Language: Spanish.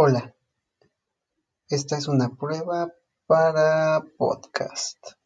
Hola, esta es una prueba para podcast.